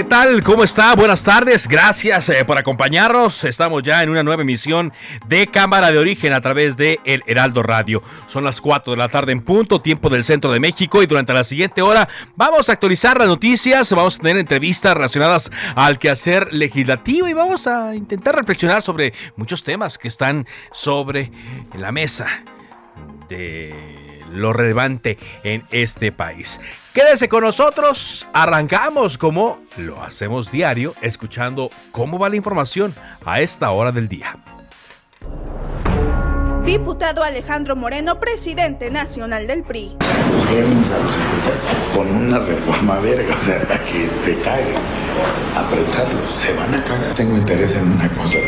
¿Qué tal? ¿Cómo está? Buenas tardes. Gracias eh, por acompañarnos. Estamos ya en una nueva emisión de Cámara de Origen a través de El Heraldo Radio. Son las 4 de la tarde en punto, tiempo del centro de México y durante la siguiente hora vamos a actualizar las noticias, vamos a tener entrevistas relacionadas al quehacer legislativo y vamos a intentar reflexionar sobre muchos temas que están sobre la mesa de lo relevante en este país. Quédese con nosotros, arrancamos como lo hacemos diario, escuchando cómo va la información a esta hora del día. Diputado Alejandro Moreno, presidente nacional del PRI. Con una reforma verga, o sea, que se caigan, apretarlos, se van a cagar. Tengo interés en una cosa,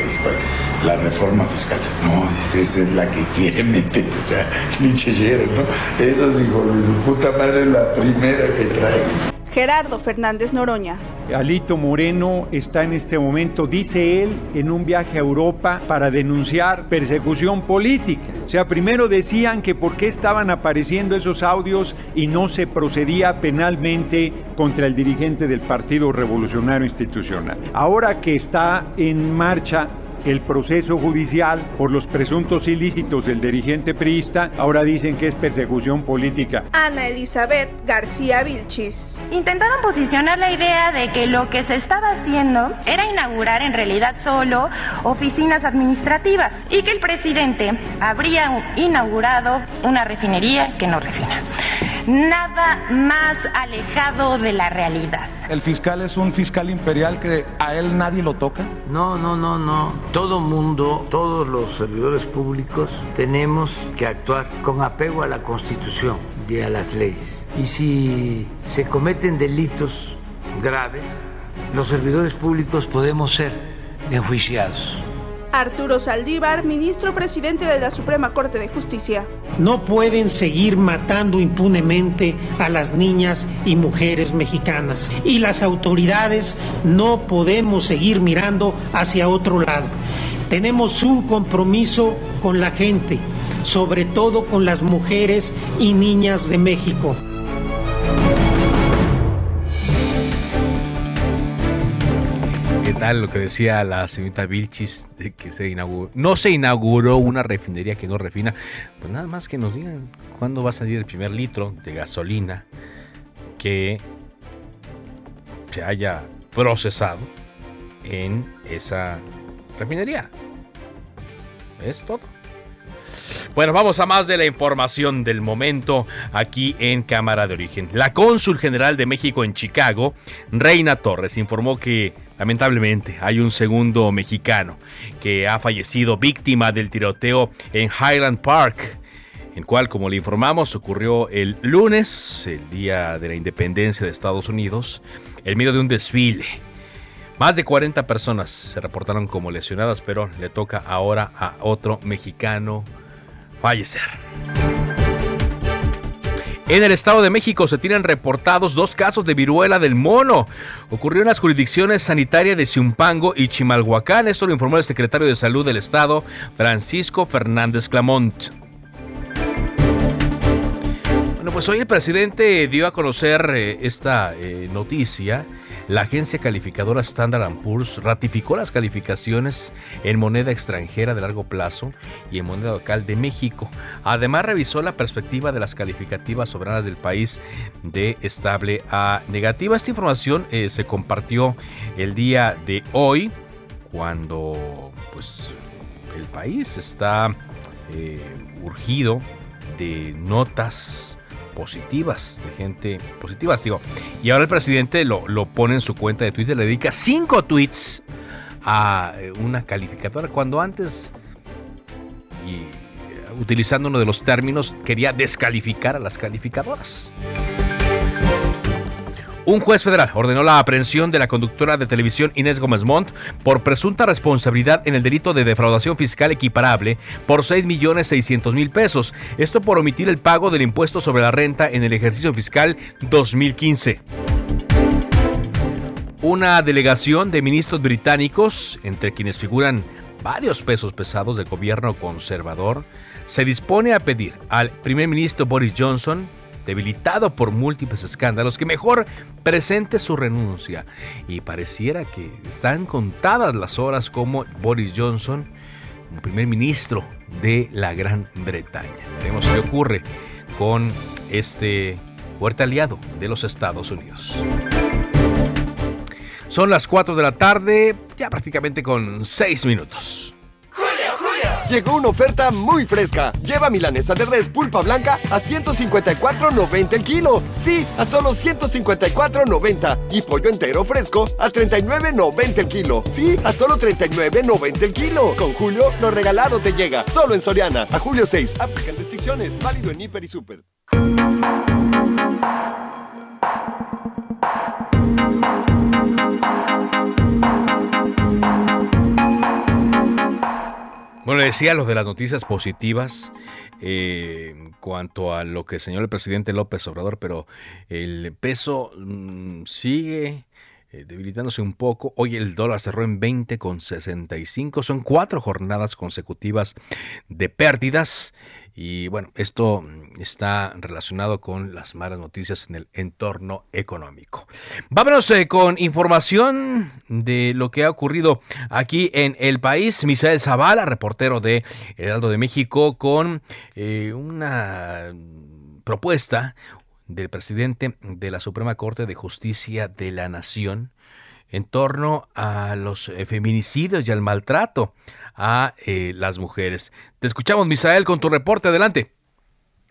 la reforma fiscal. No, esa es la que quiere meter, o sea, linchillero, ¿no? Esos hijos de su puta madre es la primera que traen. Gerardo Fernández Noroña. Alito Moreno está en este momento, dice él, en un viaje a Europa para denunciar persecución política. O sea, primero decían que por qué estaban apareciendo esos audios y no se procedía penalmente contra el dirigente del Partido Revolucionario Institucional. Ahora que está en marcha el proceso judicial por los presuntos ilícitos del dirigente priista, ahora dicen que es persecución política. Ana Elizabeth García Vilchis. Intentaron posicionar la idea de que lo que se estaba haciendo era inaugurar en realidad solo oficinas administrativas y que el presidente habría inaugurado una refinería que no refina. Nada más alejado de la realidad. ¿El fiscal es un fiscal imperial que a él nadie lo toca? No, no, no, no todo mundo, todos los servidores públicos tenemos que actuar con apego a la Constitución y a las leyes. Y si se cometen delitos graves, los servidores públicos podemos ser enjuiciados. Arturo Saldívar, ministro presidente de la Suprema Corte de Justicia. No pueden seguir matando impunemente a las niñas y mujeres mexicanas. Y las autoridades no podemos seguir mirando hacia otro lado. Tenemos un compromiso con la gente, sobre todo con las mujeres y niñas de México. lo que decía la señorita Vilchis, de que se inauguró, no se inauguró una refinería que no refina. Pues nada más que nos digan cuándo va a salir el primer litro de gasolina que se haya procesado en esa refinería. Es todo. Bueno, vamos a más de la información del momento aquí en Cámara de Origen. La cónsul general de México en Chicago, Reina Torres, informó que lamentablemente hay un segundo mexicano que ha fallecido víctima del tiroteo en Highland Park el cual, como le informamos, ocurrió el lunes, el día de la independencia de Estados Unidos, en medio de un desfile. Más de 40 personas se reportaron como lesionadas, pero le toca ahora a otro mexicano fallecer. En el Estado de México se tienen reportados dos casos de viruela del mono. Ocurrió en las jurisdicciones sanitarias de Ciumpango y Chimalhuacán. Esto lo informó el secretario de Salud del Estado, Francisco Fernández Clamont. Bueno, pues hoy el presidente dio a conocer eh, esta eh, noticia la agencia calificadora Standard Poor's ratificó las calificaciones en moneda extranjera de largo plazo y en moneda local de México. Además, revisó la perspectiva de las calificativas soberanas del país de estable a negativa. Esta información eh, se compartió el día de hoy cuando pues, el país está eh, urgido de notas positivas, de gente positiva, digo. Y ahora el presidente lo, lo pone en su cuenta de Twitter, le dedica cinco tweets a eh, una calificadora, cuando antes, y eh, utilizando uno de los términos, quería descalificar a las calificadoras. Un juez federal ordenó la aprehensión de la conductora de televisión Inés Gómez Montt por presunta responsabilidad en el delito de defraudación fiscal equiparable por 6.600.000 pesos. Esto por omitir el pago del impuesto sobre la renta en el ejercicio fiscal 2015. Una delegación de ministros británicos, entre quienes figuran varios pesos pesados del gobierno conservador, se dispone a pedir al primer ministro Boris Johnson debilitado por múltiples escándalos, que mejor presente su renuncia. Y pareciera que están contadas las horas como Boris Johnson, primer ministro de la Gran Bretaña. Veremos qué ocurre con este fuerte aliado de los Estados Unidos. Son las 4 de la tarde, ya prácticamente con 6 minutos. Llegó una oferta muy fresca. Lleva milanesa de res pulpa blanca a 154.90 el kilo. Sí, a solo 154.90. Y pollo entero fresco a 39.90 el kilo. Sí, a solo 39.90 el kilo. Con Julio, lo regalado te llega. Solo en Soriana. A julio 6. Aplican restricciones. Válido en Hiper y Super. Bueno, le decía lo de las noticias positivas eh, en cuanto a lo que señaló el presidente López Obrador, pero el peso mm, sigue eh, debilitándose un poco. Hoy el dólar cerró en 20,65. Son cuatro jornadas consecutivas de pérdidas. Y bueno, esto está relacionado con las malas noticias en el entorno económico. Vámonos eh, con información de lo que ha ocurrido aquí en el país. Misael Zavala, reportero de Heraldo de México, con eh, una propuesta del presidente de la Suprema Corte de Justicia de la Nación en torno a los eh, feminicidios y al maltrato a eh, las mujeres. Te escuchamos, Misael, con tu reporte. Adelante.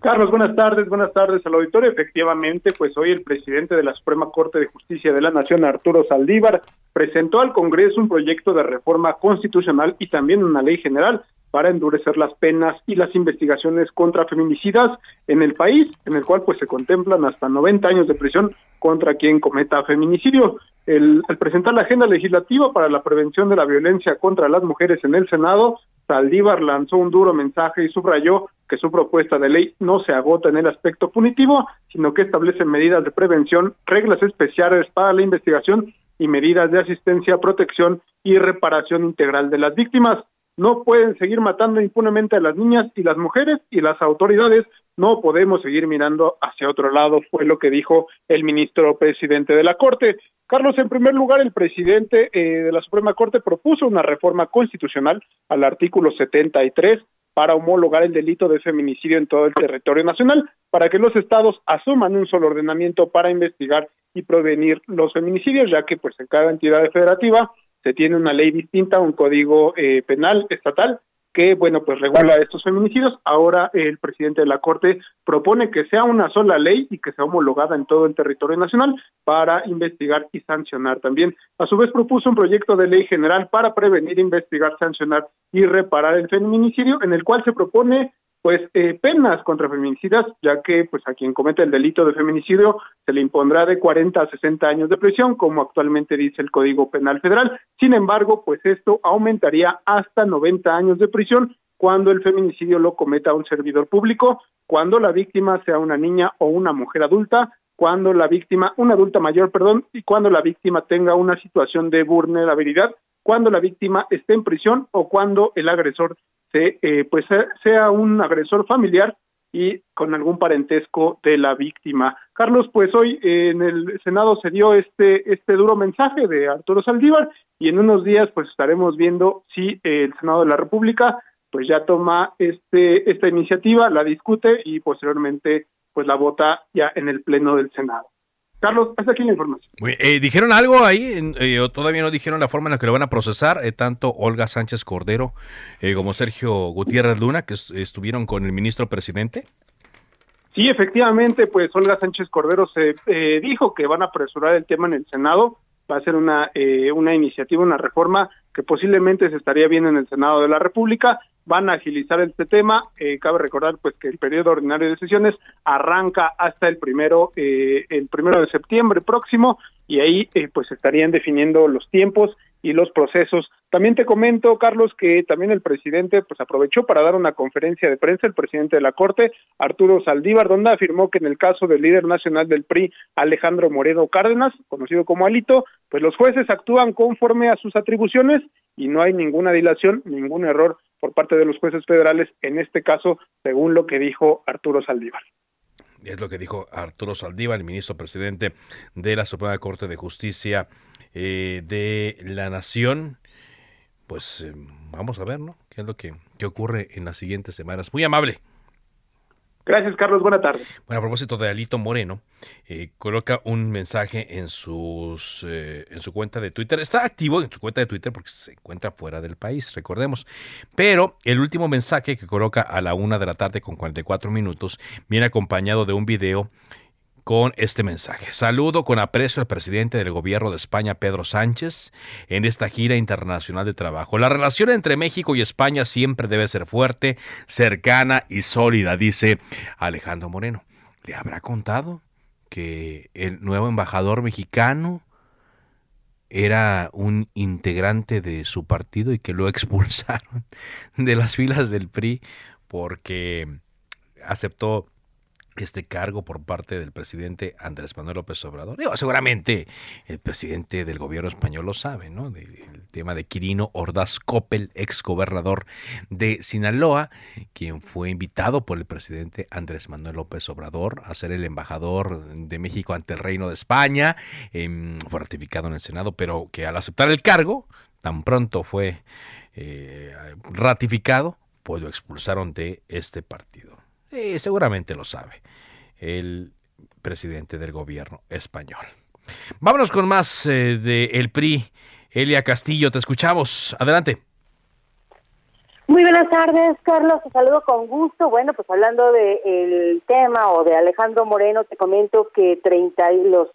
Carlos, buenas tardes, buenas tardes al auditorio. Efectivamente, pues hoy el presidente de la Suprema Corte de Justicia de la Nación, Arturo Saldívar, presentó al Congreso un proyecto de reforma constitucional y también una ley general para endurecer las penas y las investigaciones contra feminicidas en el país, en el cual pues se contemplan hasta 90 años de prisión contra quien cometa feminicidio. El, al presentar la agenda legislativa para la prevención de la violencia contra las mujeres en el Senado, Saldívar lanzó un duro mensaje y subrayó que su propuesta de ley no se agota en el aspecto punitivo, sino que establece medidas de prevención, reglas especiales para la investigación y medidas de asistencia, protección y reparación integral de las víctimas no pueden seguir matando impunemente a las niñas y las mujeres y las autoridades no podemos seguir mirando hacia otro lado, fue lo que dijo el ministro presidente de la Corte. Carlos, en primer lugar, el presidente eh, de la Suprema Corte propuso una reforma constitucional al artículo 73 para homologar el delito de feminicidio en todo el territorio nacional, para que los estados asuman un solo ordenamiento para investigar y prevenir los feminicidios, ya que pues en cada entidad federativa se tiene una ley distinta, un código eh, penal estatal que, bueno, pues regula estos feminicidios. Ahora el presidente de la Corte propone que sea una sola ley y que sea homologada en todo el territorio nacional para investigar y sancionar también. A su vez propuso un proyecto de ley general para prevenir, investigar, sancionar y reparar el feminicidio, en el cual se propone pues eh, penas contra feminicidas, ya que pues a quien comete el delito de feminicidio se le impondrá de 40 a 60 años de prisión, como actualmente dice el Código Penal Federal. Sin embargo, pues esto aumentaría hasta 90 años de prisión cuando el feminicidio lo cometa un servidor público, cuando la víctima sea una niña o una mujer adulta, cuando la víctima, una adulta mayor, perdón, y cuando la víctima tenga una situación de vulnerabilidad, cuando la víctima esté en prisión o cuando el agresor se, eh, pues sea un agresor familiar y con algún parentesco de la víctima. Carlos, pues hoy en el Senado se dio este este duro mensaje de Arturo Saldívar y en unos días pues estaremos viendo si el Senado de la República pues ya toma este esta iniciativa, la discute y posteriormente pues la vota ya en el pleno del Senado. Carlos, hasta aquí la información. Eh, ¿Dijeron algo ahí? Eh, ¿O todavía no dijeron la forma en la que lo van a procesar? Eh, tanto Olga Sánchez Cordero como Sergio Gutiérrez Luna, que estuvieron con el ministro presidente. Sí, efectivamente, pues Olga Sánchez Cordero se dijo que van a apresurar el tema en el Senado. Va a ser una, una iniciativa, una reforma que posiblemente se estaría viendo en el Senado de la República van a agilizar este tema. Eh, cabe recordar pues que el periodo ordinario de sesiones arranca hasta el primero eh, el primero de septiembre próximo y ahí eh, pues estarían definiendo los tiempos y los procesos. También te comento, Carlos, que también el presidente pues aprovechó para dar una conferencia de prensa, el presidente de la Corte, Arturo Saldívar, donde afirmó que en el caso del líder nacional del PRI, Alejandro Moreno Cárdenas, conocido como Alito, pues los jueces actúan conforme a sus atribuciones y no hay ninguna dilación, ningún error por parte de los jueces federales, en este caso, según lo que dijo Arturo Saldívar. Es lo que dijo Arturo Saldívar, el ministro presidente de la Suprema Corte de Justicia eh, de la Nación. Pues eh, vamos a ver, ¿no? ¿Qué es lo que, que ocurre en las siguientes semanas? Muy amable. Gracias, Carlos. Buenas tardes. Bueno, a propósito de Alito Moreno, eh, coloca un mensaje en, sus, eh, en su cuenta de Twitter. Está activo en su cuenta de Twitter porque se encuentra fuera del país, recordemos. Pero el último mensaje que coloca a la una de la tarde con 44 minutos viene acompañado de un video con este mensaje. Saludo con aprecio al presidente del gobierno de España, Pedro Sánchez, en esta gira internacional de trabajo. La relación entre México y España siempre debe ser fuerte, cercana y sólida, dice Alejandro Moreno. ¿Le habrá contado que el nuevo embajador mexicano era un integrante de su partido y que lo expulsaron de las filas del PRI porque aceptó este cargo por parte del presidente Andrés Manuel López Obrador. seguramente el presidente del gobierno español lo sabe, ¿no? El tema de Quirino Ordaz Coppel, ex gobernador de Sinaloa, quien fue invitado por el presidente Andrés Manuel López Obrador a ser el embajador de México ante el Reino de España, em, fue ratificado en el Senado, pero que al aceptar el cargo, tan pronto fue eh, ratificado, pues lo expulsaron de este partido. Sí, seguramente lo sabe el presidente del gobierno español. Vámonos con más eh, de El PRI. Elia Castillo, te escuchamos. Adelante. Muy buenas tardes, Carlos. Te saludo con gusto. Bueno, pues hablando del tema o de Alejandro Moreno, te comento que 30, los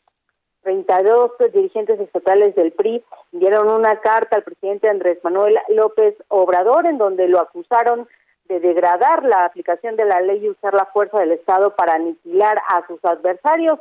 32 dirigentes estatales del PRI dieron una carta al presidente Andrés Manuel López Obrador en donde lo acusaron de degradar la aplicación de la ley y usar la fuerza del Estado para aniquilar a sus adversarios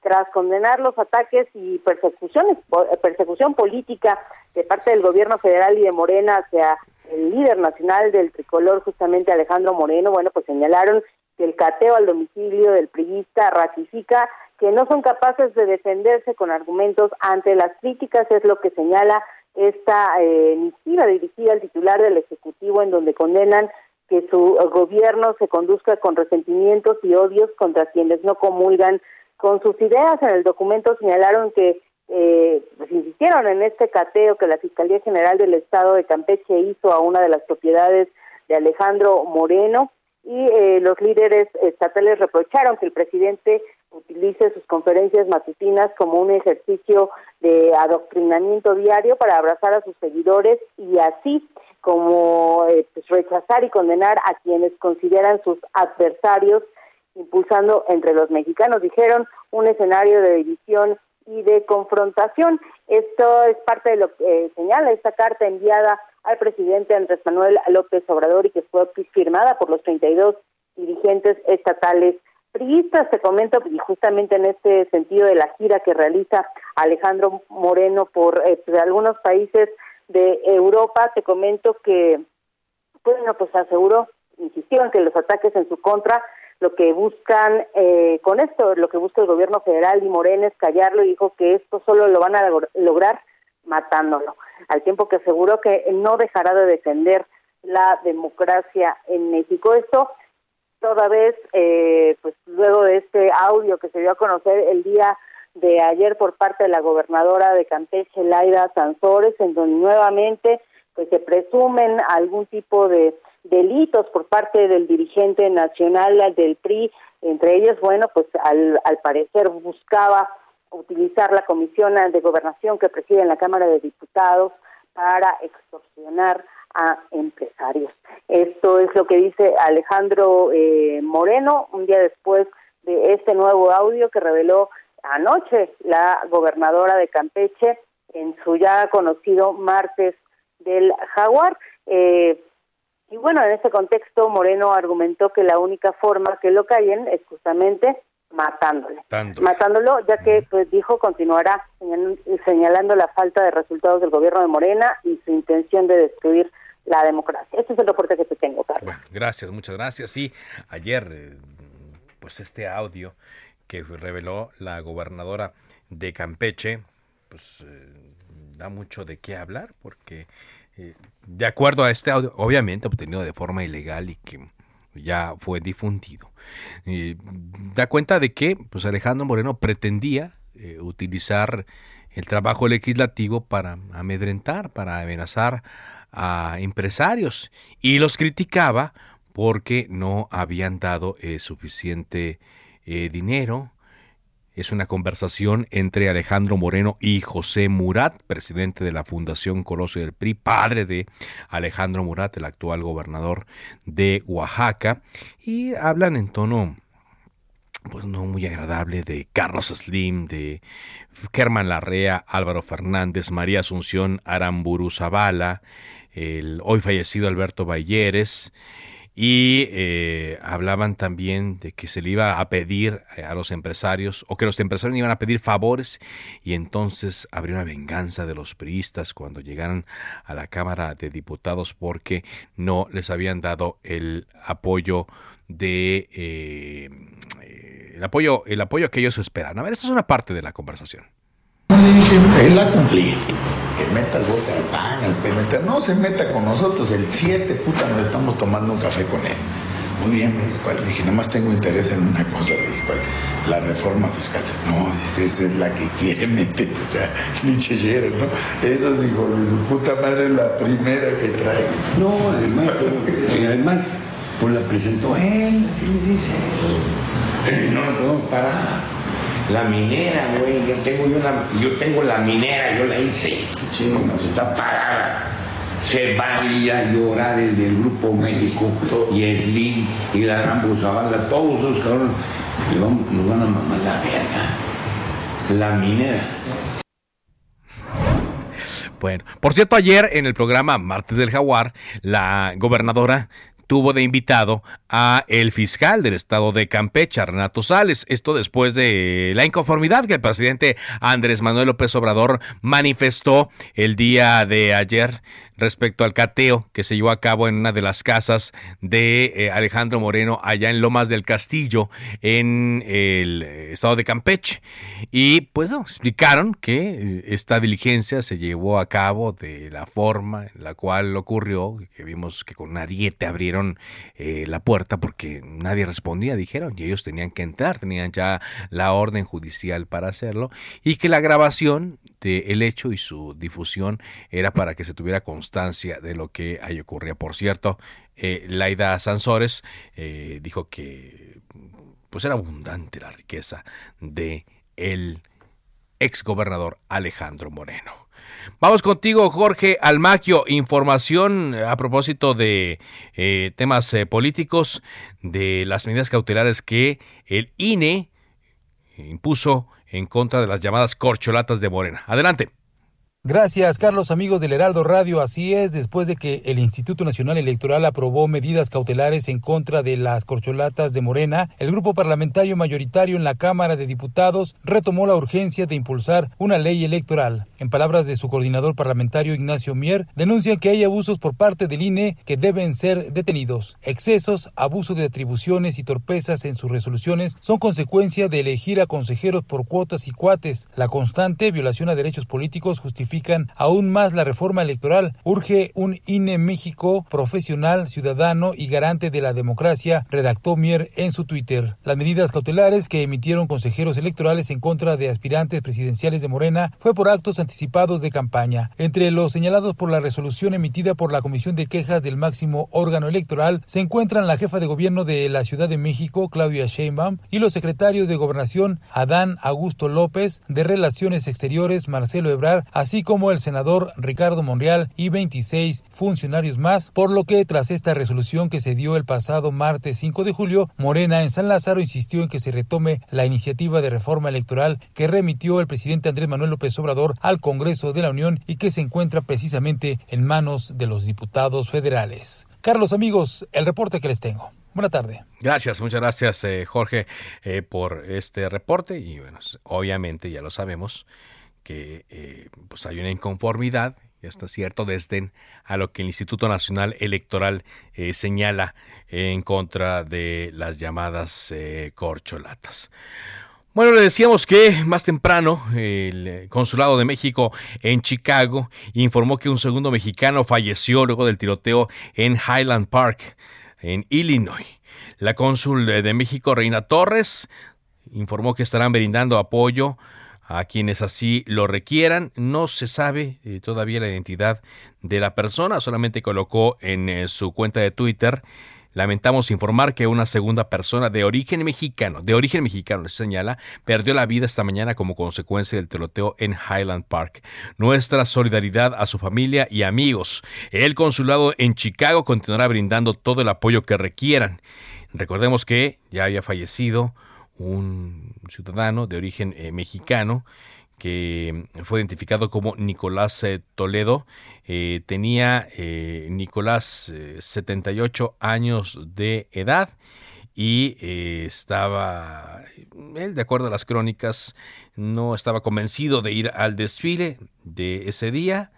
tras condenar los ataques y persecuciones persecución política de parte del gobierno federal y de Morena hacia el líder nacional del tricolor justamente Alejandro Moreno, bueno, pues señalaron que el cateo al domicilio del priista ratifica que no son capaces de defenderse con argumentos ante las críticas, es lo que señala esta eh, dirigida al titular del Ejecutivo en donde condenan que su gobierno se conduzca con resentimientos y odios contra quienes no comulgan con sus ideas. En el documento señalaron que eh, pues insistieron en este cateo que la Fiscalía General del Estado de Campeche hizo a una de las propiedades de Alejandro Moreno y eh, los líderes estatales reprocharon que el presidente utilice sus conferencias matutinas como un ejercicio de adoctrinamiento diario para abrazar a sus seguidores y así como eh, pues, rechazar y condenar a quienes consideran sus adversarios, impulsando entre los mexicanos, dijeron, un escenario de división y de confrontación. Esto es parte de lo que eh, señala esta carta enviada al presidente Andrés Manuel López Obrador y que fue firmada por los 32 dirigentes estatales priistas. Te comento, y justamente en este sentido de la gira que realiza Alejandro Moreno por eh, pues, algunos países de Europa, te comento que, bueno, pues aseguró, insistieron que los ataques en su contra, lo que buscan eh, con esto, lo que busca el gobierno federal y Morena es callarlo y dijo que esto solo lo van a lograr matándolo, al tiempo que aseguró que no dejará de defender la democracia en México. Esto toda vez, eh, pues luego de este audio que se dio a conocer el día de ayer por parte de la gobernadora de Campeche, Laida Sansores, en donde nuevamente pues se presumen algún tipo de delitos por parte del dirigente nacional del PRI, entre ellos, bueno, pues al, al parecer buscaba utilizar la comisión de gobernación que preside en la Cámara de Diputados para extorsionar a empresarios. Esto es lo que dice Alejandro eh, Moreno un día después de este nuevo audio que reveló anoche la gobernadora de Campeche en su ya conocido martes del jaguar. Eh, y bueno, en ese contexto Moreno argumentó que la única forma que lo callen es justamente matándole. Matándolo, ya que pues dijo continuará señalando la falta de resultados del gobierno de Morena y su intención de destruir la democracia. Este es el reporte que te tengo, Carlos. Bueno, gracias, muchas gracias. Sí, ayer, eh, pues este audio que reveló la gobernadora de Campeche, pues eh, da mucho de qué hablar, porque eh, de acuerdo a este audio, obviamente obtenido de forma ilegal y que ya fue difundido, da cuenta de que pues Alejandro Moreno pretendía utilizar el trabajo legislativo para amedrentar, para amenazar a empresarios y los criticaba porque no habían dado eh, suficiente eh, dinero. Es una conversación entre Alejandro Moreno y José Murat, presidente de la Fundación Colosio del PRI, padre de Alejandro Murat, el actual gobernador de Oaxaca, y hablan en tono pues no muy agradable de Carlos Slim, de Germán Larrea, Álvaro Fernández, María Asunción Aramburu Zavala, el hoy fallecido Alberto Balleres, y eh, hablaban también de que se le iba a pedir eh, a los empresarios o que los empresarios iban a pedir favores y entonces habría una venganza de los priistas cuando llegaran a la Cámara de Diputados porque no les habían dado el apoyo de eh, el apoyo el apoyo que ellos esperan. A ver, esta es una parte de la conversación. Él la cumplí que meta el bote al pan, al PNT, no se meta con nosotros, el 7, puta, nos estamos tomando un café con él. Muy bien, me dijo, le dije, nada más tengo interés en una cosa, le dije, la reforma fiscal. No, esa es la que quiere meter, o sea, Michellero, ¿no? Esos hijos de su puta madre es la primera que trae. No, además, además, pues la presentó él, así me dice. Eh, no podemos parar. La minera, güey, yo tengo, yo, la, yo tengo la minera, yo la hice. Sí, no, se está parada. Se va a llorar el del Grupo México y el LIN y la Gran Zavala, todos esos cabrones nos van a mamar la verga. La minera. Bueno, por cierto, ayer en el programa Martes del Jaguar, la gobernadora tuvo de invitado a el fiscal del estado de Campeche, Renato Sales. Esto después de la inconformidad que el presidente Andrés Manuel López Obrador manifestó el día de ayer respecto al cateo que se llevó a cabo en una de las casas de eh, Alejandro Moreno allá en Lomas del Castillo en el eh, estado de Campeche. Y pues no, explicaron que eh, esta diligencia se llevó a cabo de la forma en la cual ocurrió que vimos que con nadie te abrieron la puerta porque nadie respondía dijeron y ellos tenían que entrar tenían ya la orden judicial para hacerlo y que la grabación de el hecho y su difusión era para que se tuviera con constancia de lo que ahí ocurría. Por cierto, eh, Laida Sansores eh, dijo que pues era abundante la riqueza de el exgobernador Alejandro Moreno. Vamos contigo, Jorge Almaquio. Información a propósito de eh, temas políticos, de las medidas cautelares que el INE impuso en contra de las llamadas corcholatas de Morena. Adelante. Gracias, Carlos, amigos del Heraldo Radio. Así es, después de que el Instituto Nacional Electoral aprobó medidas cautelares en contra de las corcholatas de Morena, el grupo parlamentario mayoritario en la Cámara de Diputados retomó la urgencia de impulsar una ley electoral. En palabras de su coordinador parlamentario Ignacio Mier, denuncian que hay abusos por parte del INE que deben ser detenidos. Excesos, abuso de atribuciones y torpezas en sus resoluciones son consecuencia de elegir a consejeros por cuotas y cuates. La constante violación a derechos políticos justifica aún más la reforma electoral. Urge un INE México profesional, ciudadano y garante de la democracia, redactó Mier en su Twitter. Las medidas cautelares que emitieron consejeros electorales en contra de aspirantes presidenciales de Morena fue por actos anticipados de campaña. Entre los señalados por la resolución emitida por la Comisión de Quejas del máximo órgano electoral se encuentran la jefa de gobierno de la Ciudad de México, Claudia Sheinbaum, y los secretarios de Gobernación, Adán Augusto López, de Relaciones Exteriores, Marcelo Ebrar, así como el senador Ricardo Monreal y 26 funcionarios más, por lo que tras esta resolución que se dio el pasado martes 5 de julio, Morena en San Lázaro insistió en que se retome la iniciativa de reforma electoral que remitió el presidente Andrés Manuel López Obrador al Congreso de la Unión y que se encuentra precisamente en manos de los diputados federales. Carlos, amigos, el reporte que les tengo. Buena tarde. Gracias, muchas gracias eh, Jorge eh, por este reporte y bueno, obviamente ya lo sabemos que eh, pues hay una inconformidad y hasta cierto desdén a lo que el Instituto Nacional Electoral señala en contra de las llamadas corcholatas. Bueno, le decíamos que más temprano el Consulado de México en Chicago informó que un segundo mexicano falleció luego del tiroteo en Highland Park, en Illinois. La cónsul de México, Reina Torres, informó que estarán brindando apoyo a quienes así lo requieran. No se sabe eh, todavía la identidad de la persona, solamente colocó en eh, su cuenta de Twitter Lamentamos informar que una segunda persona de origen mexicano, de origen mexicano, se señala, perdió la vida esta mañana como consecuencia del tiroteo en Highland Park. Nuestra solidaridad a su familia y amigos. El consulado en Chicago continuará brindando todo el apoyo que requieran. Recordemos que ya había fallecido un ciudadano de origen eh, mexicano que fue identificado como Nicolás eh, Toledo. Eh, tenía Nicolás 78 años de edad y estaba, él de acuerdo a las crónicas, no estaba convencido de ir al desfile de ese día.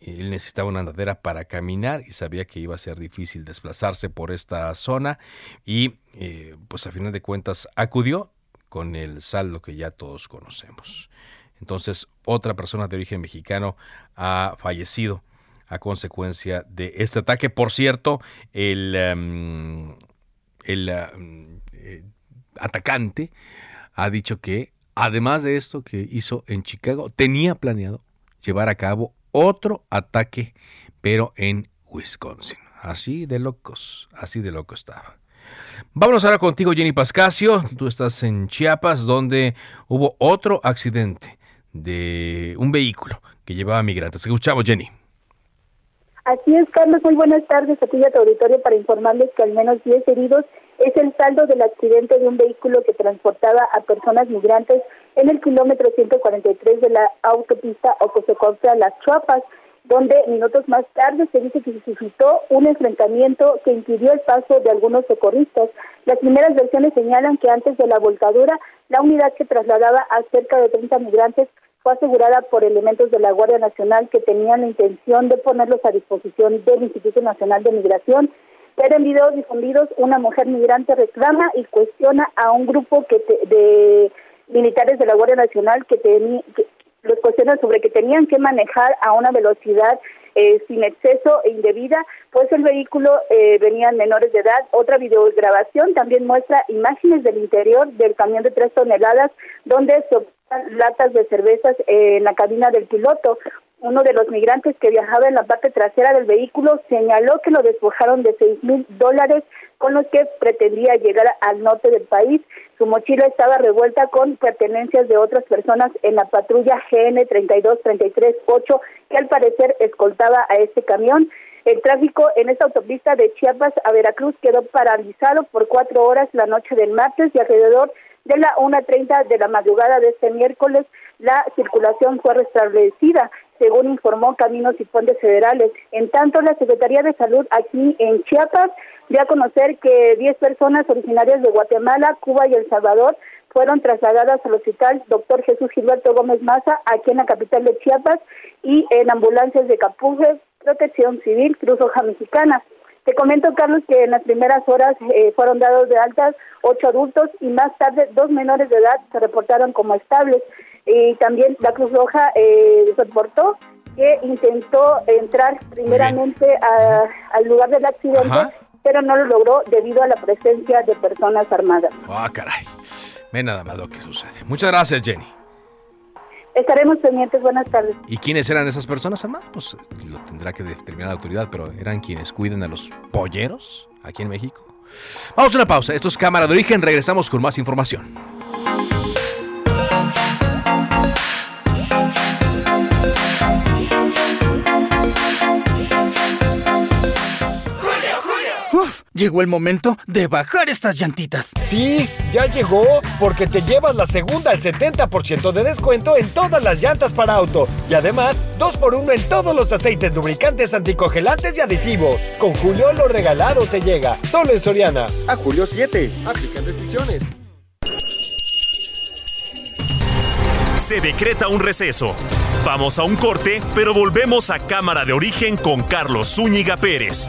Él necesitaba una andadera para caminar y sabía que iba a ser difícil desplazarse por esta zona y pues a final de cuentas acudió con el saldo que ya todos conocemos. Entonces, otra persona de origen mexicano ha fallecido a consecuencia de este ataque. Por cierto, el, em, em, eh, atacante ha dicho que, además de esto que hizo en Chicago, tenía planeado llevar a cabo otro ataque, pero en Wisconsin. Así de locos, así de loco estaba. Vámonos ahora contigo, Jenny Pascasio. Tú estás en Chiapas, donde hubo otro accidente de un vehículo que llevaba migrantes. Escuchamos, Jenny. Así es, Carlos. Muy buenas tardes a ti y a tu auditorio para informarles que al menos 10 heridos es el saldo del accidente de un vehículo que transportaba a personas migrantes en el kilómetro 143 de la autopista a Las Chuapas, donde minutos más tarde se dice que se suscitó un enfrentamiento que impidió el paso de algunos socorristas. Las primeras versiones señalan que antes de la volcadura, la unidad que trasladaba a cerca de 30 migrantes fue asegurada por elementos de la Guardia Nacional que tenían la intención de ponerlos a disposición del Instituto Nacional de Migración. Pero en videos difundidos, una mujer migrante reclama y cuestiona a un grupo de militares de la Guardia Nacional que, que los cuestionan sobre que tenían que manejar a una velocidad eh, sin exceso e indebida, pues el vehículo eh, venían menores de edad. Otra videograbación también muestra imágenes del interior del camión de tres toneladas donde se observan latas de cervezas en la cabina del piloto. Uno de los migrantes que viajaba en la parte trasera del vehículo señaló que lo despojaron de seis mil dólares con los que pretendía llegar al norte del país. Su mochila estaba revuelta con pertenencias de otras personas en la patrulla GN 32338 que al parecer escoltaba a este camión. El tráfico en esta autopista de Chiapas a Veracruz quedó paralizado por cuatro horas la noche del martes y alrededor de la 1.30 de la madrugada de este miércoles la circulación fue restablecida según informó Caminos y Puentes Federales. En tanto, la Secretaría de Salud aquí en Chiapas dio a conocer que 10 personas originarias de Guatemala, Cuba y El Salvador fueron trasladadas al hospital Dr. Jesús Gilberto Gómez Maza, aquí en la capital de Chiapas, y en ambulancias de Capuje, Protección Civil, Cruz Roja Mexicana. Te comento, Carlos, que en las primeras horas eh, fueron dados de altas ocho adultos y más tarde dos menores de edad se reportaron como estables. Y también la Cruz Roja eh, reportó que intentó entrar primeramente al lugar del accidente, pero no lo logró debido a la presencia de personas armadas. Ah, caray. Ve nada más lo que sucede. Muchas gracias, Jenny. Estaremos pendientes. Buenas tardes. ¿Y quiénes eran esas personas armadas? Pues lo tendrá que determinar la autoridad, pero eran quienes cuiden a los polleros aquí en México. Vamos a una pausa. Esto es Cámara de Origen. Regresamos con más información. Llegó el momento de bajar estas llantitas. Sí, ya llegó, porque te llevas la segunda al 70% de descuento en todas las llantas para auto. Y además, 2x1 en todos los aceites lubricantes anticongelantes y aditivos. Con Julio lo regalado te llega. Solo en Soriana. A Julio 7. Aplican restricciones. Se decreta un receso. Vamos a un corte, pero volvemos a Cámara de Origen con Carlos Zúñiga Pérez.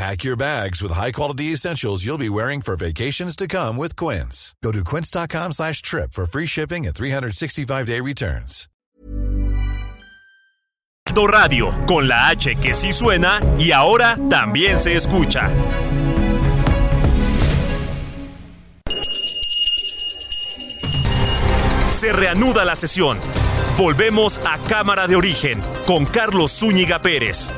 Pack your bags with high-quality essentials you'll be wearing for vacations to come with Quince. Go to quince.com slash trip for free shipping and 365-day returns. Se reanuda la sesión. Volvemos a Cámara de Origen con Carlos Zúñiga Pérez.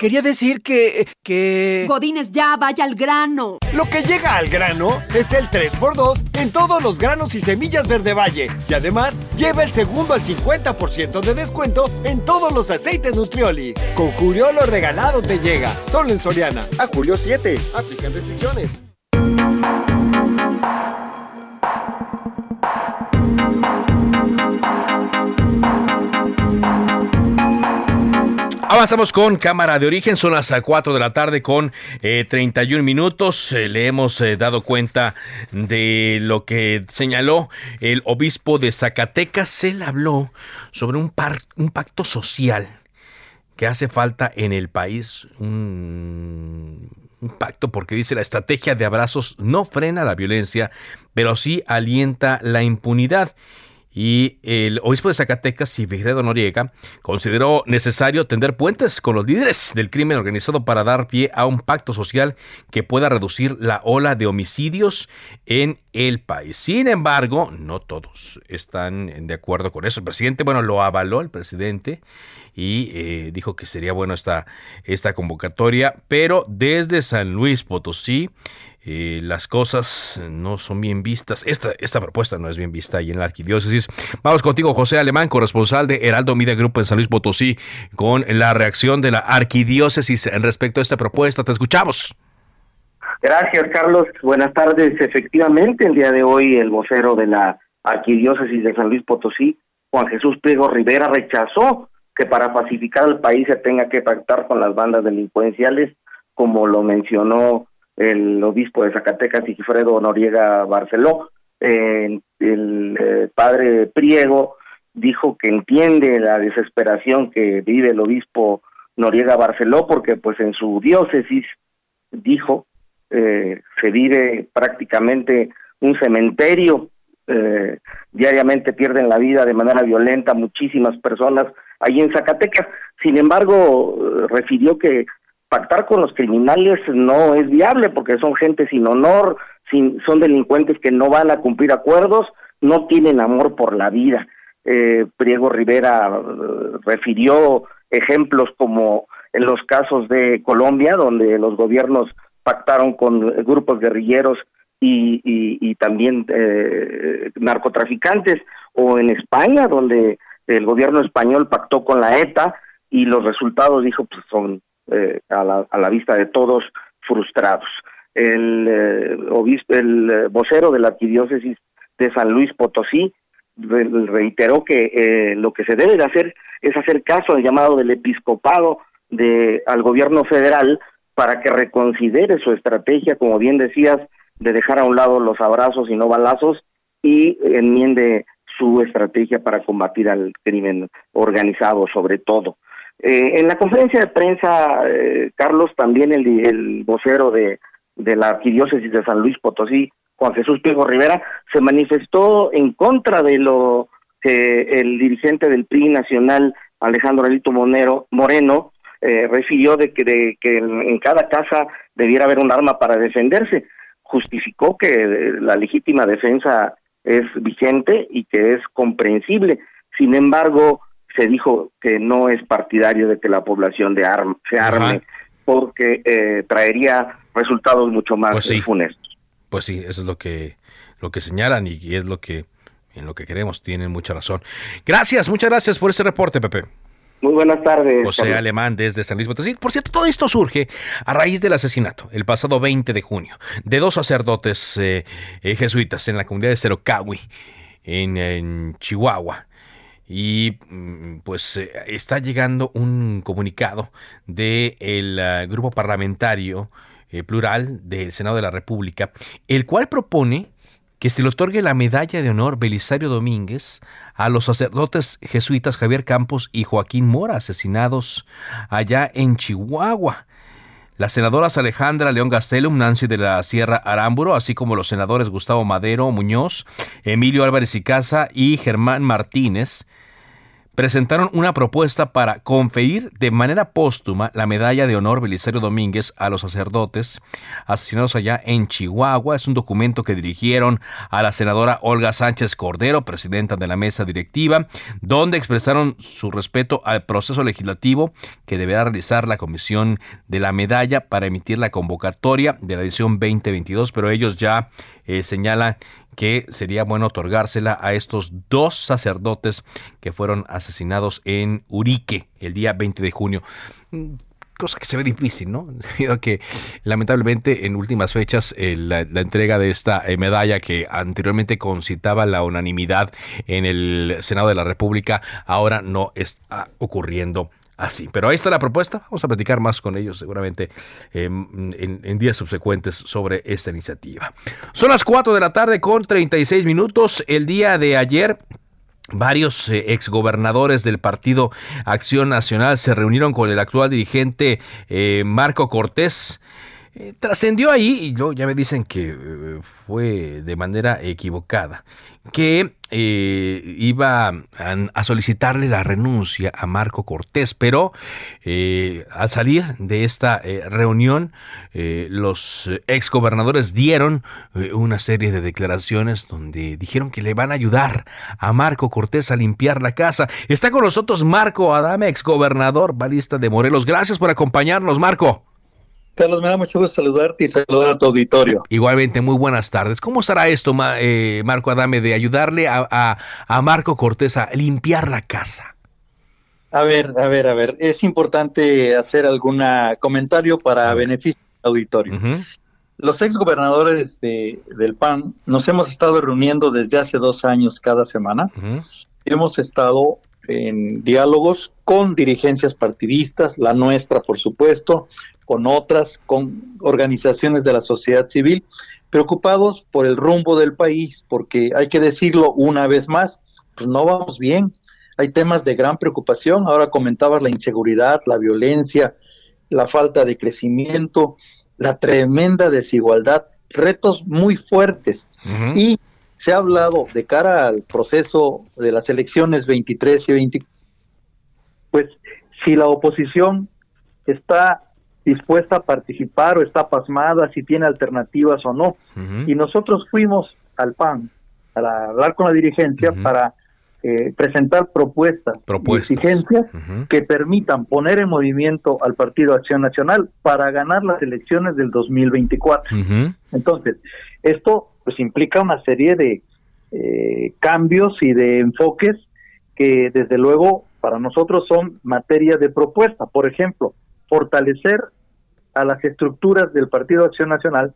Quería decir que. que. Godines, ya vaya al grano. Lo que llega al grano es el 3x2 en todos los granos y semillas Verde Valle. Y además, lleva el segundo al 50% de descuento en todos los aceites Nutrioli. Con Julio lo regalado te llega. Solo en Soriana. A Julio 7. Aplican restricciones. Avanzamos con cámara de origen, son las 4 de la tarde con 31 eh, minutos. Eh, le hemos eh, dado cuenta de lo que señaló el obispo de Zacatecas. Él habló sobre un, un pacto social que hace falta en el país. Un pacto porque dice la estrategia de abrazos no frena la violencia, pero sí alienta la impunidad y el obispo de Zacatecas, Sigfredo Noriega, consideró necesario tender puentes con los líderes del crimen organizado para dar pie a un pacto social que pueda reducir la ola de homicidios en el país. Sin embargo, no todos están de acuerdo con eso. El presidente, bueno, lo avaló el presidente y eh, dijo que sería bueno esta, esta convocatoria, pero desde San Luis Potosí, eh, las cosas no son bien vistas. Esta, esta propuesta no es bien vista ahí en la arquidiócesis. Vamos contigo, José Alemán, corresponsal de Heraldo Media Grupo en San Luis Potosí, con la reacción de la arquidiócesis respecto a esta propuesta. Te escuchamos. Gracias, Carlos. Buenas tardes. Efectivamente, el día de hoy el vocero de la arquidiócesis de San Luis Potosí, Juan Jesús Pliego Rivera, rechazó que para pacificar al país se tenga que pactar con las bandas delincuenciales, como lo mencionó el obispo de Zacatecas, Sigifredo Noriega Barceló. el eh, padre Priego dijo que entiende la desesperación que vive el obispo Noriega Barceló, porque pues en su diócesis, dijo, eh, se vive prácticamente un cementerio, eh, diariamente pierden la vida de manera violenta muchísimas personas ahí en Zacatecas. Sin embargo, refirió que pactar con los criminales no es viable porque son gente sin honor, sin, son delincuentes que no van a cumplir acuerdos, no tienen amor por la vida. Eh, Priego Rivera eh, refirió ejemplos como en los casos de Colombia, donde los gobiernos pactaron con grupos guerrilleros y, y, también eh, narcotraficantes, o en España, donde el gobierno español pactó con la ETA y los resultados, dijo, pues son eh, a, la, a la vista de todos frustrados. El, eh, obispo, el eh, vocero de la arquidiócesis de San Luis Potosí reiteró que eh, lo que se debe de hacer es hacer caso al llamado del episcopado de al gobierno federal para que reconsidere su estrategia, como bien decías, de dejar a un lado los abrazos y no balazos y enmiende su estrategia para combatir al crimen organizado, sobre todo. Eh, en la conferencia de prensa, eh, Carlos, también el, el vocero de, de la arquidiócesis de San Luis Potosí, Juan Jesús Piego Rivera, se manifestó en contra de lo que el dirigente del PRI nacional, Alejandro Alito Monero, Moreno, eh, refirió de que, de que en, cada casa debiera haber un arma para defenderse. Justificó que eh, la legítima defensa es vigente y que es comprensible. Sin embargo, se dijo que no es partidario de que la población de se arme porque eh, traería resultados mucho más pues funestos. Pues sí, eso es lo que, lo que señalan y es lo que, en lo que queremos. Tienen mucha razón. Gracias, muchas gracias por este reporte, Pepe. Muy buenas tardes. José Carlos. Alemán desde San Luis Potosí. Por cierto, todo esto surge a raíz del asesinato, el pasado 20 de junio, de dos sacerdotes eh, eh, jesuitas en la comunidad de Cerocawi, en, en Chihuahua. Y mm, pues eh, está llegando un comunicado del de uh, grupo parlamentario eh, plural del Senado de la República, el cual propone que se le otorgue la medalla de honor Belisario Domínguez a los sacerdotes jesuitas Javier Campos y Joaquín Mora, asesinados allá en Chihuahua. Las senadoras Alejandra León Gastelum, Nancy de la Sierra Arámburo, así como los senadores Gustavo Madero Muñoz, Emilio Álvarez y Casa y Germán Martínez, presentaron una propuesta para conferir de manera póstuma la medalla de honor Belisario Domínguez a los sacerdotes asesinados allá en Chihuahua. Es un documento que dirigieron a la senadora Olga Sánchez Cordero, presidenta de la mesa directiva, donde expresaron su respeto al proceso legislativo que deberá realizar la comisión de la medalla para emitir la convocatoria de la edición 2022, pero ellos ya eh, señalan que sería bueno otorgársela a estos dos sacerdotes que fueron asesinados en Urique el día 20 de junio mm, cosa que se ve difícil, ¿no? Debido que lamentablemente en últimas fechas eh, la, entrega de esta eh, medalla que anteriormente concitaba la unanimidad en el Senado de la República ahora no está ocurriendo así. Pero ahí está la propuesta. Vamos a platicar más con ellos seguramente em, en, días subsecuentes sobre esta iniciativa. Son las 4 de la tarde con 36 minutos. El día de ayer Varios eh, exgobernadores del Partido Acción Nacional se reunieron con el actual dirigente eh, Marco Cortés. Eh, trascendió ahí, y luego ya me dicen que fue de manera equivocada, que eh, iba a, solicitarle la renuncia a Marco Cortés, pero eh, al salir de esta eh, reunión, los exgobernadores dieron una serie de declaraciones donde dijeron que le van a ayudar a Marco Cortés a limpiar la casa. Está con nosotros Marco Adame, exgobernador balista de Morelos. Gracias por acompañarnos, Marco. Carlos, me da mucho gusto saludarte y saludar a tu auditorio. Igualmente, muy buenas tardes. ¿Cómo será esto, eh, Marco Adame, de ayudarle a, Marco Cortés a limpiar la casa? A ver, a ver, a ver. Es importante hacer algún comentario para beneficio del auditorio. Los ex gobernadores del PAN nos hemos estado reuniendo desde hace dos años cada semana. Hemos estado en diálogos con dirigencias partidistas, la nuestra, por supuesto, con otras, con organizaciones de la sociedad civil, preocupados por el rumbo del país, porque hay que decirlo una vez más, pues no vamos bien. Hay temas de gran preocupación. Ahora comentabas la inseguridad, la violencia, la falta de crecimiento, la tremenda desigualdad, retos muy fuertes. Y se ha hablado de cara al proceso de las elecciones 23 y 24, pues si la oposición está dispuesta a participar o está pasmada, si tiene alternativas o no. Y nosotros fuimos al PAN para hablar con la dirigencia para eh, presentar propuestas, Propuestas. exigencias que permitan poner en movimiento al Partido Acción Nacional para ganar las elecciones del 2024. Entonces, esto pues implica una serie de eh, cambios y de enfoques que desde luego para nosotros son materia de propuesta. Por ejemplo, fortalecer a las estructuras del Partido Acción Nacional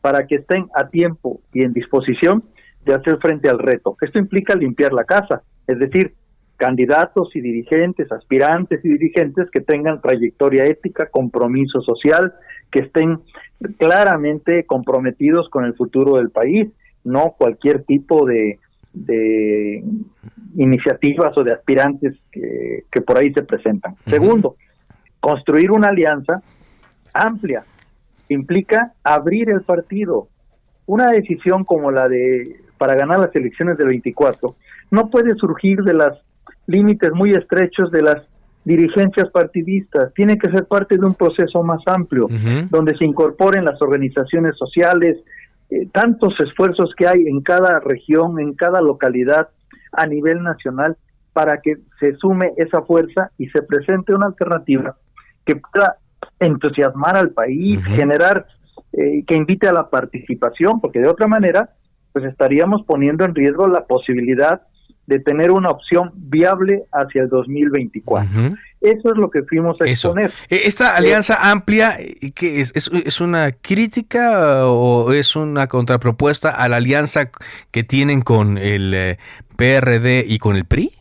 para que estén a tiempo y en disposición de hacer frente al reto. Esto implica limpiar la casa, es decir, candidatos y dirigentes, aspirantes y dirigentes que tengan trayectoria ética, compromiso social, que estén claramente comprometidos con el futuro del país, no cualquier tipo de, de iniciativas o de aspirantes que, que por ahí se presentan. Segundo, construir una alianza amplia implica abrir el partido. Una decisión como la de para ganar las elecciones del 24 no puede surgir de los límites muy estrechos de las dirigencias partidistas, tiene que ser parte de un proceso más amplio, donde se incorporen las organizaciones sociales, eh, tantos esfuerzos que hay en cada región, en cada localidad a nivel nacional, para que se sume esa fuerza y se presente una alternativa que pueda entusiasmar al país, generar, eh, que invite a la participación, porque de otra manera, pues estaríamos poniendo en riesgo la posibilidad de tener una opción viable hacia el 2024. Eso es lo que fuimos a exponer. Eh, ¿Esta alianza amplia, eh, ¿qué es? es? es una crítica o es una contrapropuesta a la alianza que tienen con el eh, PRD y con el PRI?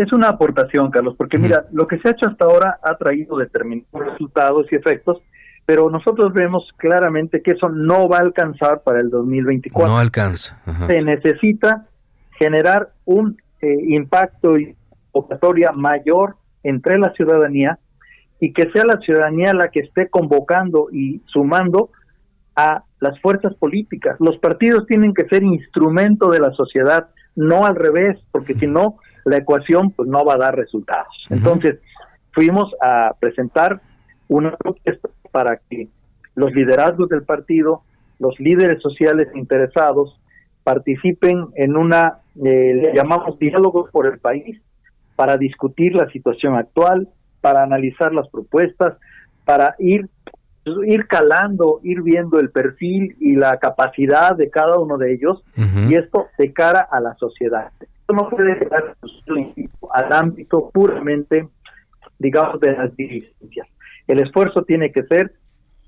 Es una aportación, Carlos, porque mira, lo que se ha hecho hasta ahora ha traído determinados resultados y efectos, pero nosotros vemos claramente que eso no va a alcanzar para el 2024. No alcanza. Se necesita generar un eh, impacto y convocatoria mayor entre la ciudadanía y que sea la ciudadanía la que esté convocando y sumando a las fuerzas políticas. Los partidos tienen que ser instrumento de la sociedad, no al revés, porque si no, la ecuación pues no va a dar resultados. Entonces, fuimos a presentar una propuesta para que los liderazgos del partido, los líderes sociales interesados, participen en una, eh, le llamamos diálogos por el país, para discutir la situación actual, para analizar las propuestas, para ir ir calando, ir viendo el perfil y la capacidad de cada uno de ellos y esto de cara a la sociedad. No puede quedar al ámbito puramente, digamos, de las dirigencias. El esfuerzo tiene que ser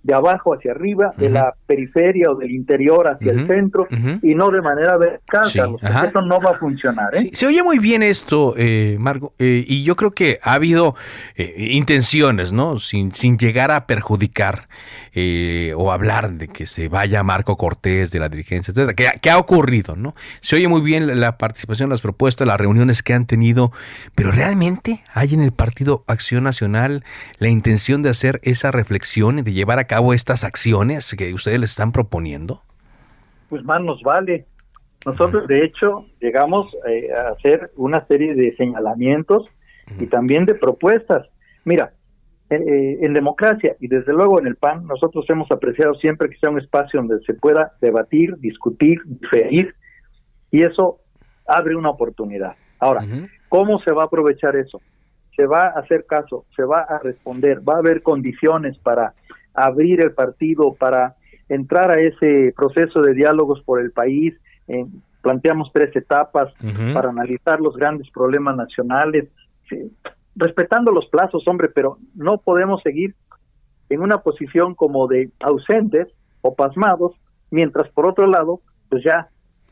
de abajo hacia arriba, de la periferia o del interior hacia el centro y no de manera vertical, Sí, eso no va a funcionar. ¿eh? Sí, se oye muy bien esto, eh, Marco, eh, y yo creo que ha habido eh, intenciones, ¿no? Sin, sin llegar a perjudicar eh, o hablar de que se vaya Marco Cortés de la dirigencia, etcétera, que, que ha ocurrido, ¿no? Se oye muy bien la, la participación, las propuestas, las reuniones que han tenido, pero ¿realmente hay en el Partido Acción Nacional la intención de hacer esa reflexión y de llevar a cabo estas acciones que ustedes les están proponiendo? pues más nos vale. Nosotros, de hecho, llegamos eh, a hacer una serie de señalamientos y también de propuestas. Mira, eh, en democracia. Y desde luego en el PAN, nosotros hemos apreciado siempre que sea un espacio donde se pueda debatir, discutir, diferir, y eso abre una oportunidad. Ahora, ¿cómo se va a aprovechar eso? Se va a hacer caso, se va a responder, va a haber condiciones para abrir el partido, para entrar a ese proceso de diálogos por el país. Eh, planteamos tres etapas para analizar los grandes problemas nacionales, sí, respetando los plazos, hombre, pero no podemos seguir en una posición como de ausentes o pasmados, mientras por otro lado, pues ya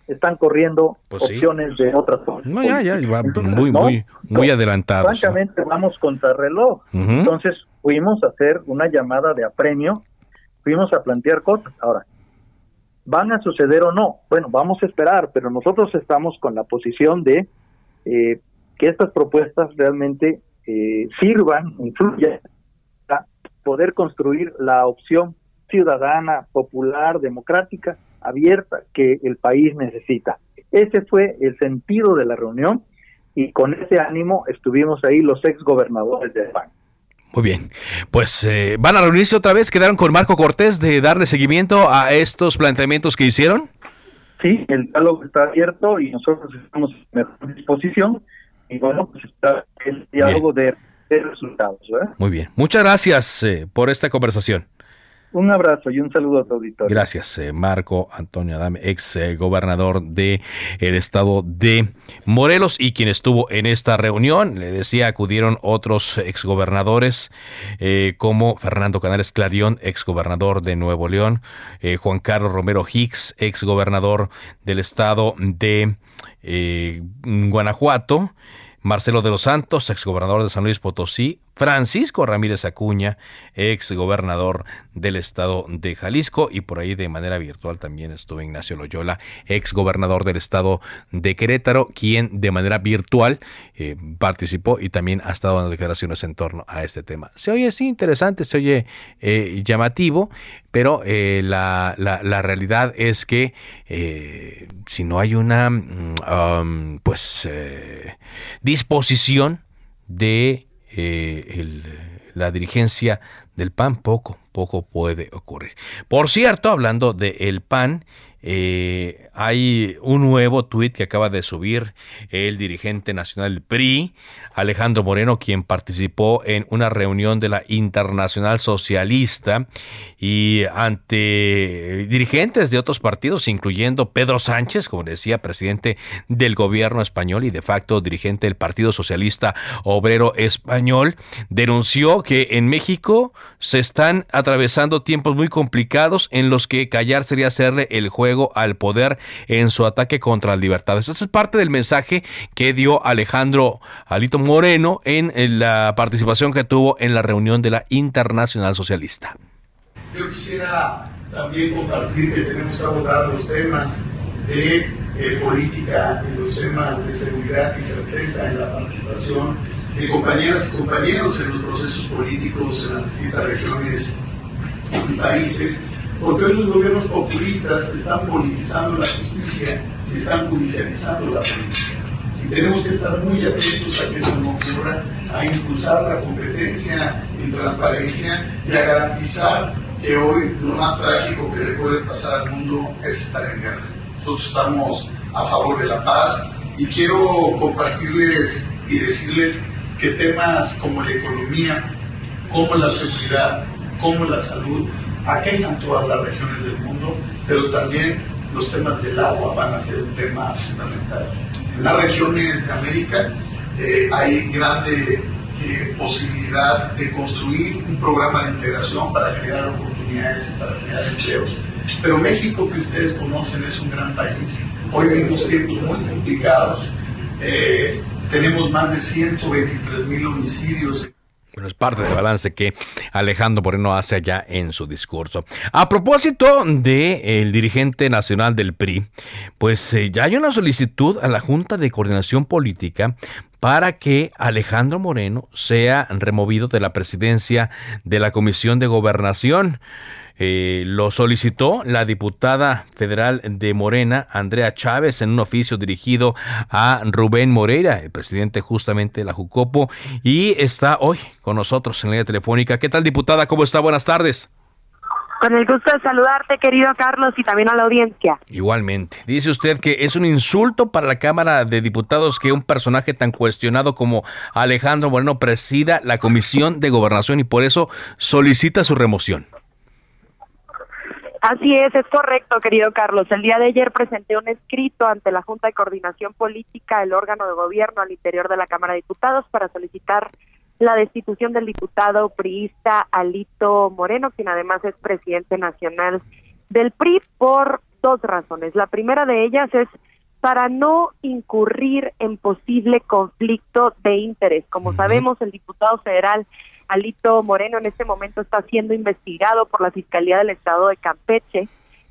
están corriendo Pues sí. opciones de otras cosas. No, ya, ya, va muy, no, muy, muy adelantados. ¿no? Francamente, vamos contra reloj. Ujú. Entonces, fuimos a hacer una llamada de apremio, fuimos a plantear cosas. Ahora, ¿van a suceder o no? Bueno, vamos a esperar, pero nosotros estamos con la posición de eh, que estas propuestas realmente eh, sirvan, influyan a poder construir la opción ciudadana, popular, democrática, abierta que el país necesita. Ese fue el sentido de la reunión y con ese ánimo estuvimos ahí los ex gobernadores de España. Muy bien. Pues eh, van a reunirse otra vez. ¿Quedaron con Marco Cortés de darle seguimiento a estos planteamientos que hicieron? sí, el diálogo está abierto y nosotros estamos en mejor disposición y bueno, pues está el diálogo de, resultados. Muy bien, muchas gracias eh, por esta conversación. Un abrazo y un saludo a tu auditorio. Gracias, eh, Marco Antonio Adame, ex eh, gobernador de el estado de Morelos y quien estuvo en esta reunión. Le decía, acudieron otros ex gobernadores eh, como Fernando Canales Clarión, ex gobernador de Nuevo León, Juan Carlos Romero Hicks, ex gobernador del estado de Guanajuato. Marcelo de los Santos, ex gobernador de San Luis Potosí, Francisco Ramírez Acuña, ex gobernador del estado de Jalisco, y por ahí de manera virtual también estuvo Ignacio Loyola, ex gobernador del estado de Querétaro, quien de manera virtual eh, participó y también ha estado dando declaraciones en torno a este tema. Se oye sí interesante, se oye eh, llamativo, pero eh, la, la, realidad es que si no hay una mm, pues disposición de eh, la dirigencia del PAN, poco, poco puede ocurrir. Por cierto, hablando del el PAN, eh, hay un nuevo tuit que acaba de subir el dirigente nacional PRI, Alejandro Moreno, quien participó en una reunión de la Internacional Socialista y ante dirigentes de otros partidos, incluyendo Pedro Sánchez, como decía, presidente del gobierno español y de facto dirigente del Partido Socialista Obrero Español, denunció que en México se están atravesando tiempos muy complicados en los que callar sería hacerle el juego al poder en su ataque contra las libertades. Ese es parte del mensaje que dio Alejandro Alito Moreno en la participación que tuvo en la reunión de la Internacional Socialista. Yo quisiera también compartir que tenemos que abordar los temas de eh, política, de los temas de seguridad y certeza en la participación de compañeras y compañeros en los procesos políticos en las distintas regiones y países porque hoy los gobiernos populistas están politizando la justicia y están judicializando la política. Y tenemos que estar muy atentos a que eso no ocurra, a impulsar la competencia y transparencia y a garantizar que hoy lo más trágico que le puede pasar al mundo es estar en guerra. Nosotros estamos a favor de la paz y quiero compartirles y decirles que temas como la economía, como la seguridad, como la salud, aquejan todas las regiones del mundo, pero también los temas del agua van a ser un tema fundamental. En las regiones de América eh, hay grande eh, posibilidad de construir un programa de integración para generar oportunidades y para crear empleos. Pero México, que ustedes conocen, es un gran país. Hoy vivimos tiempos muy complicados. Eh, tenemos más de 123 mil homicidios. Bueno, es parte del balance que Alejandro Moreno hace allá en su discurso. A propósito del dirigente nacional del PRI, pues eh, ya hay una solicitud a la Junta de Coordinación Política para que Alejandro Moreno sea removido de la presidencia de la Comisión de Gobernación. Eh, lo solicitó la diputada federal de Morena, Andrea Chávez, en un oficio dirigido a Rubén Moreira, el presidente justamente de la Jucopo, y está hoy con nosotros en la línea telefónica. ¿Qué tal, diputada? ¿Cómo está? Buenas tardes. Con el gusto de saludarte, querido Carlos, y también a la audiencia. Igualmente. Dice usted que es un insulto para la Cámara de Diputados que un personaje tan cuestionado como Alejandro Moreno presida la Comisión de Gobernación y por eso solicita su remoción. Así es, es correcto, querido Carlos. El día de ayer presenté un escrito ante la Junta de Coordinación Política, el órgano de gobierno al interior de la Cámara de Diputados, para solicitar la destitución del diputado priista Alito Moreno, quien además es presidente nacional del PRI, por dos razones. La primera de ellas es para no incurrir en posible conflicto de interés. Como sabemos, el diputado federal Alito Moreno en este momento está siendo investigado por la Fiscalía del Estado de Campeche